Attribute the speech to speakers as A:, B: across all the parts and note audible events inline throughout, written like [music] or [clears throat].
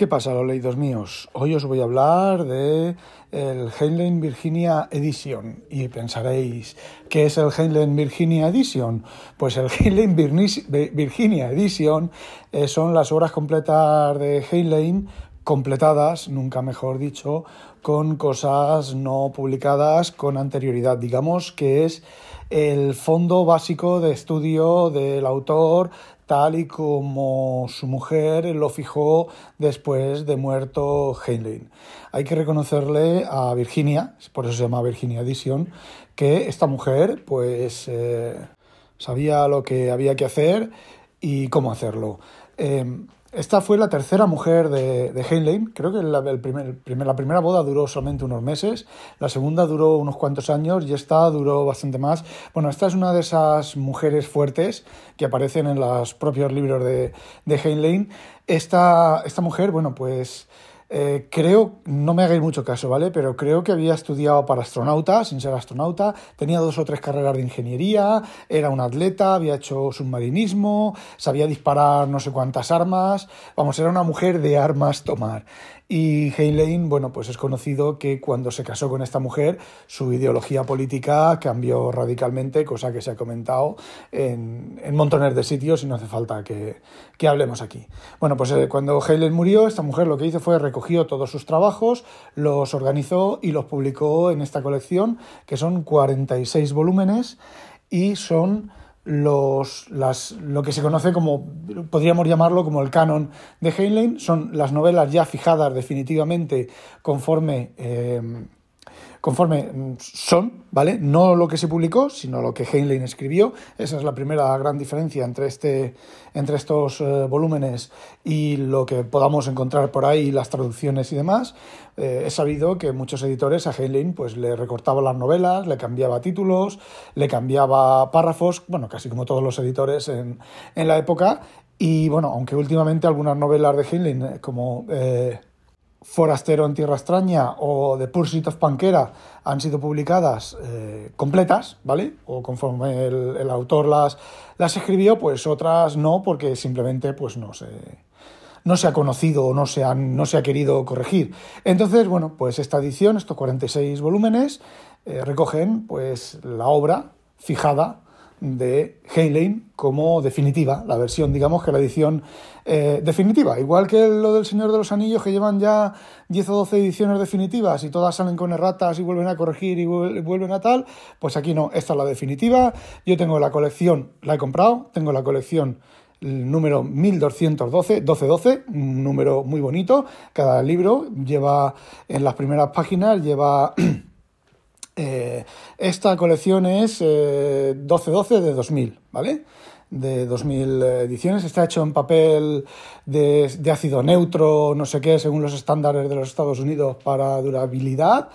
A: ¿Qué pasa, los leídos míos? Hoy os voy a hablar de el Heinlein Virginia Edition y pensaréis, ¿qué es el Heinlein Virginia Edition? Pues el Heinlein Virginia Edition eh, son las obras completas de Heinlein completadas, nunca mejor dicho, con cosas no publicadas con anterioridad. Digamos que es el fondo básico de estudio del autor tal y como su mujer lo fijó después de muerto Heinlein. Hay que reconocerle a Virginia, por eso se llama Virginia Edition, que esta mujer pues eh, sabía lo que había que hacer y cómo hacerlo. Eh, esta fue la tercera mujer de, de Heinlein. Creo que la, el primer, la primera boda duró solamente unos meses, la segunda duró unos cuantos años y esta duró bastante más. Bueno, esta es una de esas mujeres fuertes que aparecen en los propios libros de, de Heinlein. Esta, esta mujer, bueno, pues eh, creo, no me hagáis mucho caso, ¿vale? Pero creo que había estudiado para astronauta, sin ser astronauta, tenía dos o tres carreras de ingeniería, era un atleta, había hecho submarinismo, sabía disparar no sé cuántas armas, vamos, era una mujer de armas tomar. Y Heinlein, bueno, pues es conocido que cuando se casó con esta mujer, su ideología política cambió radicalmente, cosa que se ha comentado en, en montones de sitios y no hace falta que, que hablemos aquí. Bueno, pues eh, cuando Heinlein murió, esta mujer lo que hizo fue recogió todos sus trabajos, los organizó y los publicó en esta colección, que son 46 volúmenes y son los, las, lo que se conoce como, podríamos llamarlo como el canon de Heinlein, son las novelas ya fijadas definitivamente conforme eh, conforme mm, son, ¿vale? No lo que se publicó, sino lo que Heinlein escribió. Esa es la primera gran diferencia entre, este, entre estos eh, volúmenes y lo que podamos encontrar por ahí, las traducciones y demás. Eh, he sabido que muchos editores a Heinlein pues, le recortaban las novelas, le cambiaba títulos, le cambiaba párrafos, bueno, casi como todos los editores en, en la época. Y bueno, aunque últimamente algunas novelas de Heinlein, eh, como Forastero en Tierra Extraña o The Pursuit of Panquera han sido publicadas eh, completas, ¿vale? O conforme el, autor las, las escribió, pues otras no, porque simplemente pues no se, no se ha conocido o no se, han, no se ha querido corregir. Entonces, bueno, pues esta edición, estos 46 volúmenes, eh, recogen pues la obra fijada de Heinlein como definitiva, la versión, digamos que la edición eh, definitiva. Igual que lo del Señor de los Anillos, que llevan ya 10 o 12 ediciones definitivas y todas salen con erratas y vuelven a corregir y vuelven a tal, pues aquí no, esta es la definitiva. Yo tengo la colección, la he comprado, tengo la colección número 1212, 1212, un número muy bonito. Cada libro lleva en las primeras páginas, lleva [clears throat] Eh, esta colección es 1212 eh, de 2000, ¿vale? De 2000 ediciones. Está hecho en papel de, de ácido neutro, no sé qué, según los estándares de los Estados Unidos para durabilidad.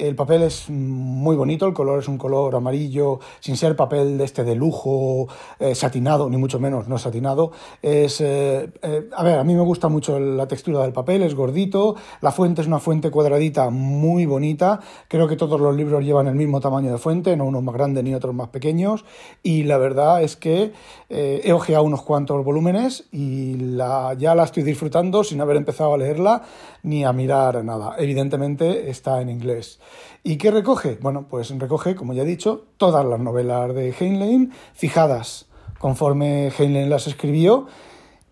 A: El papel es muy bonito, el color es un color amarillo, sin ser papel de este de lujo, eh, satinado, ni mucho menos, no satinado. Es, eh, eh, a ver, a mí me gusta mucho la textura del papel, es gordito, la fuente es una fuente cuadradita muy bonita, creo que todos los libros llevan el mismo tamaño de fuente, no unos más grandes ni otros más pequeños, y la verdad es que he ojeado unos cuantos volúmenes y ya la estoy disfrutando sin haber empezado a leerla ni a mirar nada. Evidentemente está en inglés. ¿Y qué recoge? Bueno, pues recoge, como ya he dicho, todas las novelas de Heinlein, fijadas conforme Heinlein las escribió,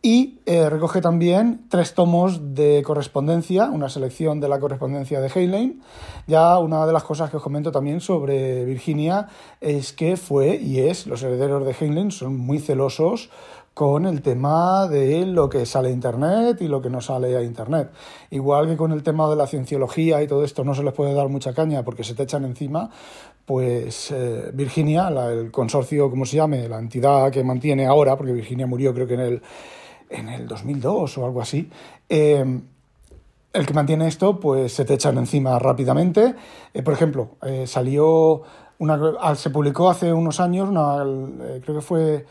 A: y eh, recoge también tres tomos de correspondencia, una selección de la correspondencia de Heinlein. Ya una de las cosas que os comento también sobre Virginia es que fue y es, los herederos de Heinlein son muy celosos con el tema de lo que sale a Internet y lo que no sale a Internet. Igual que con el tema de la cienciología y todo esto no se les puede dar mucha caña porque se te echan encima, pues eh, Virginia, el consorcio, como se llame, la entidad que mantiene ahora, porque Virginia murió creo que en el, en el 2002 o algo así, eh, el que mantiene esto, pues se te echan encima rápidamente. Eh, por ejemplo, salió, una, se publicó hace unos años, una, creo que fue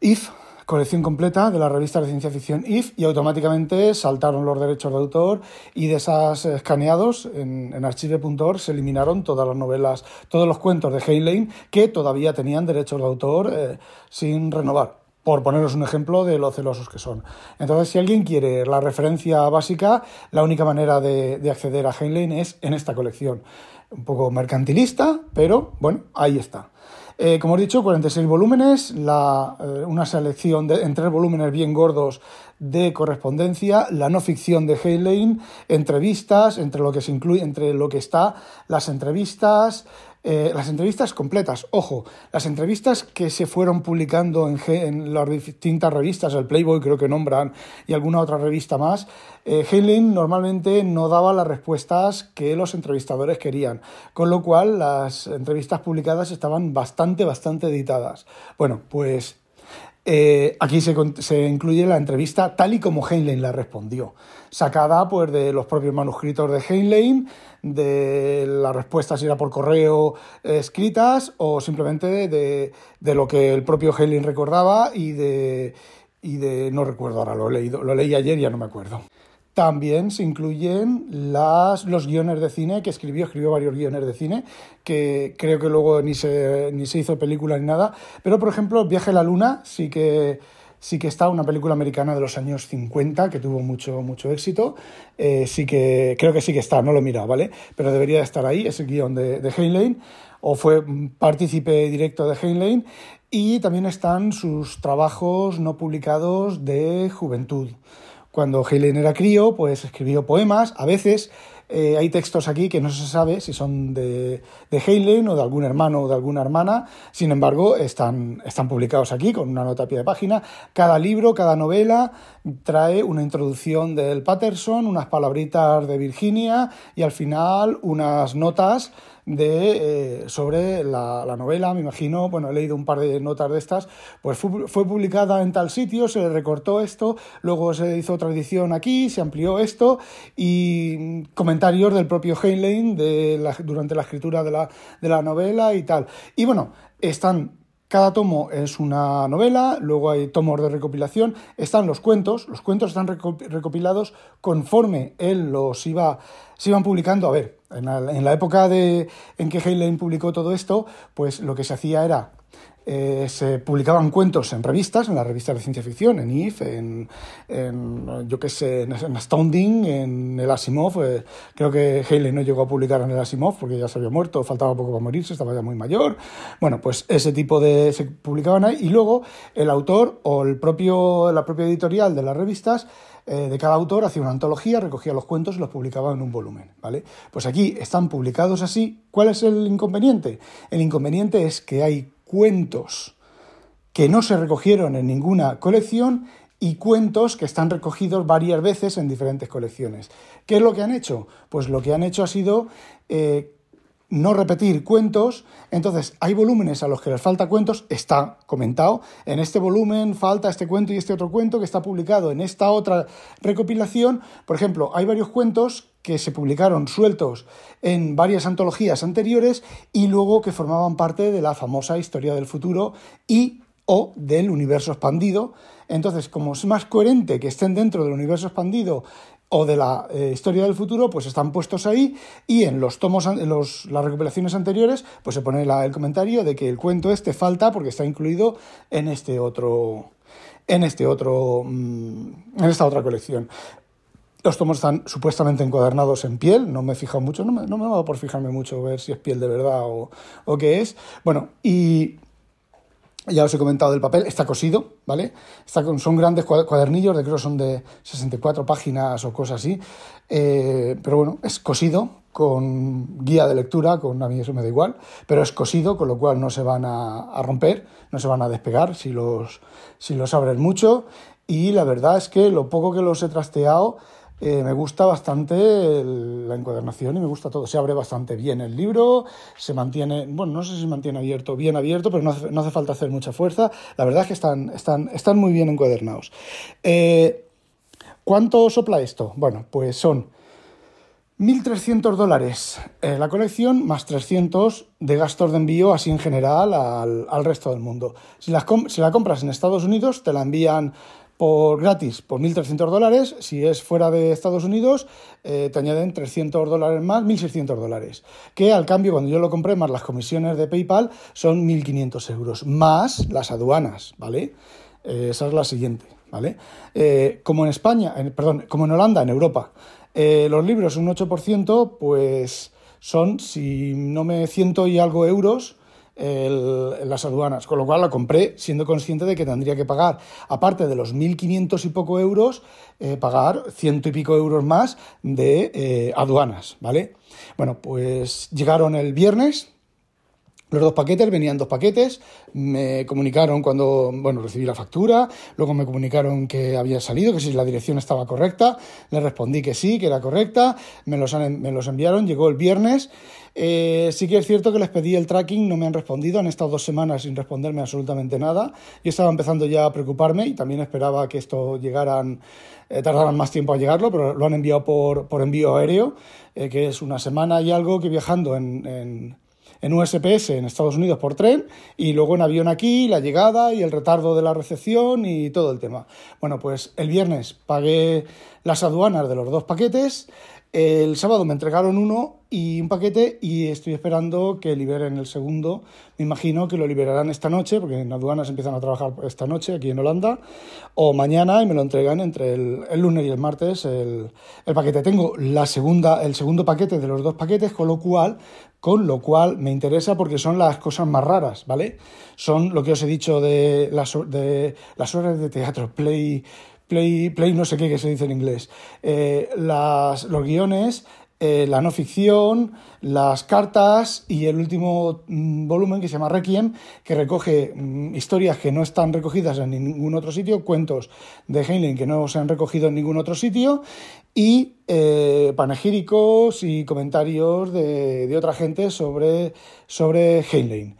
A: If, colección completa de la revista de ciencia ficción IF y automáticamente saltaron los derechos de autor y de esas escaneados en, en archive.org se eliminaron todas las novelas, todos los cuentos de Heinlein que todavía tenían derechos de autor eh, sin renovar por poneros un ejemplo de lo celosos que son. Entonces, si alguien quiere la referencia básica, la única manera de, de acceder a Heinlein es en esta colección. Un poco mercantilista, pero bueno, ahí está. Eh, como he dicho, 46 volúmenes, la, eh, una selección de, en tres volúmenes bien gordos de correspondencia, la no ficción de Heinlein, entrevistas, entre lo que se incluye, entre lo que está, las entrevistas, eh, las entrevistas completas, ojo, las entrevistas que se fueron publicando en, en, las distintas revistas, el Playboy creo que nombran y alguna otra revista más, eh, normalmente no daba las respuestas que los entrevistadores querían, con lo cual las entrevistas publicadas estaban bastante, bastante editadas. Bueno, pues eh, aquí se, incluye la entrevista tal y como Heinlein la respondió, sacada pues, de los propios manuscritos de Heinlein, de las respuestas si era por correo eh, escritas o simplemente de, de, lo que el propio Heinlein recordaba y de, y de no recuerdo ahora, lo, he leído, lo leí ayer y ya no me acuerdo. También se incluyen los guiones de cine que escribió, escribió varios guiones de cine, que creo que luego ni se, ni se hizo película ni nada. Pero, por ejemplo, Viaje a la Luna sí que, sí que está, una película americana de los años 50 que tuvo mucho, mucho éxito. Eh, sí que, creo que sí que está, no lo he mirado, ¿vale? Pero debería estar ahí, es el guion de, de Heinlein, o fue partícipe directo de Heinlein. Y también están sus trabajos no publicados de juventud. Cuando Heinlein era crío, pues escribió poemas, a veces eh, hay textos aquí que no se sabe si son de, de o de algún hermano o de alguna hermana, sin embargo, están, están publicados aquí con una nota a pie de página. Cada libro, cada novela trae una introducción del Patterson, unas palabritas de Virginia y al final unas notas de, eh, sobre la, la, novela, me imagino, bueno, he leído un par de notas de estas, pues fue, publicada en tal sitio, se recortó esto, luego se hizo otra edición aquí, se amplió esto, y comentarios del propio Heinlein durante la escritura de la, de la novela y tal. Y bueno, están cada tomo es una novela, luego hay tomos de recopilación, están los cuentos, los cuentos están recopilados conforme él los iba, se iban publicando. A ver, en la, en la época de, en que Heinlein publicó todo esto, pues lo que se hacía era eh, se publicaban cuentos en revistas, en las revistas de ciencia ficción, en IF, en, yo qué sé, en, en, Astounding, en el Asimov. Eh, creo que Haley no llegó a publicar en el Asimov porque ya se había muerto, faltaba poco para morirse, estaba ya muy mayor. Bueno, pues ese tipo de se publicaban ahí y luego el autor o el propio, la propia editorial de las revistas eh, de cada autor hacía una antología, recogía los cuentos y los publicaba en un volumen, ¿vale? Pues aquí están publicados así. ¿Cuál es el inconveniente? El inconveniente es que hay cuentos que no se recogieron en ninguna colección y cuentos que están recogidos varias veces en diferentes colecciones. ¿Qué es lo que han hecho? Pues lo que han hecho ha sido eh, no repetir cuentos, entonces hay volúmenes a los que les falta cuentos, está comentado, en este volumen falta este cuento y este otro cuento que está publicado en esta otra recopilación, por ejemplo, hay varios cuentos que se publicaron sueltos en varias antologías anteriores y luego que formaban parte de la famosa historia del futuro y o del universo expandido. Entonces, como es más coherente que estén dentro del universo expandido o de la eh, historia del futuro, pues están puestos ahí y en los tomos, en los, las recopilaciones anteriores, pues se pone el comentario de que el cuento este falta porque está incluido en este otro, en este otro, mm, en esta otra colección. Los tomos están supuestamente encuadernados en piel, no me he fijado mucho, no me, no me he por fijarme mucho ver si es piel de verdad o, o qué es. Bueno, y ya os he comentado del papel, está cosido, ¿vale? Está son grandes cuadernillos, de creo que son de 64 páginas o cosas así, eh, pero bueno, es cosido con guía de lectura, con a mí eso me da igual, pero es cosido, con lo cual no se van a, a romper, no se van a despegar si los, si los abren mucho, y la verdad es que lo poco que los he trasteado, eh, me gusta bastante la encuadernación y me gusta todo. Se abre bastante bien el libro, se mantiene, bueno, no sé si se mantiene abierto, bien abierto, pero no hace, no hace falta hacer mucha fuerza. La verdad es que están, están, están muy bien encuadernados. Eh, ¿Cuánto sopla esto? Bueno, pues son 1.300 dólares eh, la colección, más 300 de gastos de envío así en general al, resto del mundo. Si, la compras en Estados Unidos, te la envían por gratis por 1.300 dólares. Si es fuera de Estados Unidos, eh, te añaden 300 dólares más, 1.600 dólares. Que al cambio, cuando yo lo compré, más las comisiones de PayPal, son 1.500 euros, más las aduanas, ¿vale? Eh, esa es la siguiente, ¿vale? como en España, perdón, como en Holanda, en Europa eh, los libros, un 8%, pues son, si no me ciento y algo euros, las aduanas, con lo cual la compré siendo consciente de que tendría que pagar, aparte de los 1.500 y poco euros, eh, pagar ciento y pico euros más de eh, aduanas, ¿vale? Bueno, pues llegaron el viernes, los dos paquetes, venían dos paquetes, me comunicaron cuando, bueno, recibí la factura, luego me comunicaron que había salido, que si la dirección estaba correcta, les respondí que sí, que era correcta, me los, me los enviaron, llegó el viernes, eh, sí que es cierto que les pedí el tracking, no me han respondido, han estado dos semanas sin responderme absolutamente nada, y estaba empezando ya a preocuparme y también esperaba que esto llegaran, eh, tardaran más tiempo a llegarlo, pero lo han enviado por, por envío aéreo, eh, que es una semana y algo que viajando en USPS en Estados Unidos por tren y luego en avión aquí, la llegada y el retardo de la recepción y todo el tema. Bueno, pues el viernes pagué las aduanas de los dos paquetes, el sábado me entregaron uno y un paquete y estoy esperando que liberen el segundo. Me imagino que lo liberarán esta noche, porque en aduanas empiezan a trabajar esta noche aquí en Holanda, o mañana y me lo entregan entre el, lunes y el martes el, el, paquete. Tengo la segunda, el segundo paquete de los dos paquetes, con lo cual, con lo cual me interesa porque son las cosas más raras, ¿vale? Son lo que os he dicho de las, de las horas de teatro, play play, play no sé qué se dice en inglés, eh, las, los guiones, eh, la no ficción, las cartas y el último mm, volumen que se llama Requiem, que recoge mm, historias que no están recogidas en ningún otro sitio, cuentos de Heinlein que no se han recogido en ningún otro sitio y eh, panegíricos y comentarios de, de, otra gente sobre, sobre Heinlein.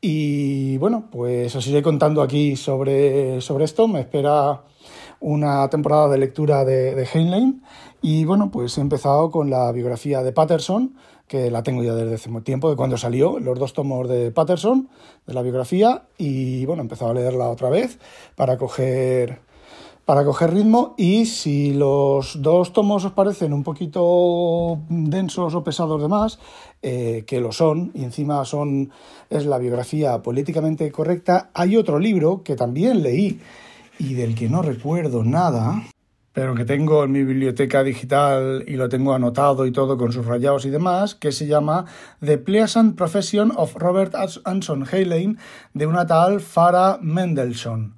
A: Y bueno, pues os iré contando aquí sobre, sobre esto. Me espera una temporada de lectura de, de Heinlein. Y bueno, pues he empezado con la biografía de Patterson, que la tengo ya desde hace mucho tiempo, de cuando salió, los dos tomos de Patterson, de la biografía, y bueno, he empezado a leerla otra vez para coger, para coger ritmo. Y si los dos tomos os parecen un poquito densos o pesados de más, eh, que lo son, y encima son, es la biografía políticamente correcta, hay otro libro que también leí y del que no recuerdo nada, pero que tengo en mi biblioteca digital y lo tengo anotado y todo con sus rayados y demás, que se llama The Pleasant Profession of Robert Anson Heinlein, de una tal Farah Mendelssohn.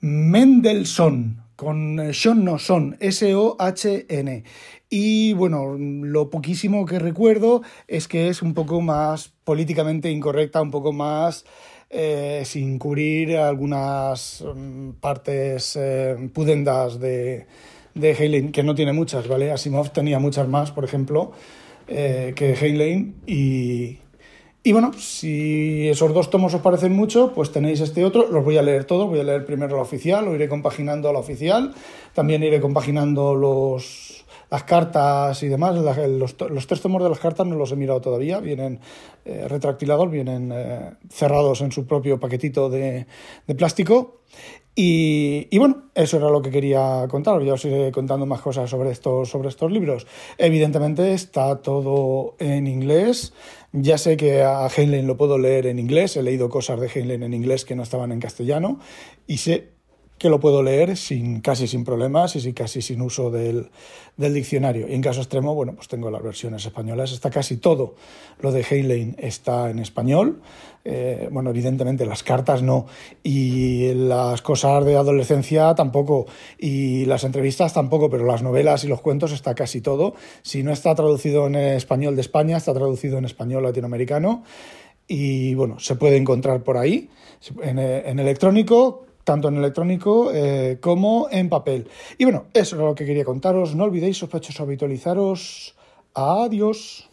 A: Mendelssohn, con Sean no son, S-O-H-N. Y bueno, lo poquísimo que recuerdo es que es un poco más políticamente incorrecta, un poco más eh, sin cubrir algunas mm, partes eh, pudendas de, de que no tiene muchas, ¿vale? Asimov tenía muchas más, por ejemplo, eh, que Heinlein. Y, y bueno, si esos dos tomos os parecen mucho, pues tenéis este otro. Los voy a leer todos. Voy a leer primero la oficial, lo iré compaginando a la oficial. También iré compaginando los las cartas y demás, los, los, tres tomos de las cartas no los he mirado todavía, vienen eh, retractilados, vienen eh, cerrados en su propio paquetito de, plástico. Y, y, bueno, eso era lo que quería contar. Ya os iré contando más cosas sobre estos, sobre estos libros. Evidentemente está todo en inglés. Ya sé que a Heinlein lo puedo leer en inglés. He leído cosas de Heinlein en inglés que no estaban en castellano. Y sé que lo puedo leer sin, casi sin problemas y casi sin uso del, diccionario. Y en caso extremo, bueno, pues tengo las versiones españolas. Está casi todo lo de Heinlein está en español. Eh, bueno, evidentemente las cartas no. Y las cosas de adolescencia tampoco. Y las entrevistas tampoco, pero las novelas y los cuentos está casi todo. Si no está traducido en español de España, está traducido en español latinoamericano. Y bueno, se puede encontrar por ahí en, en electrónico tanto en electrónico eh, como en papel. Y bueno, eso es lo que quería contaros. No olvidéis, sospechosos, habitualizaros. Adiós.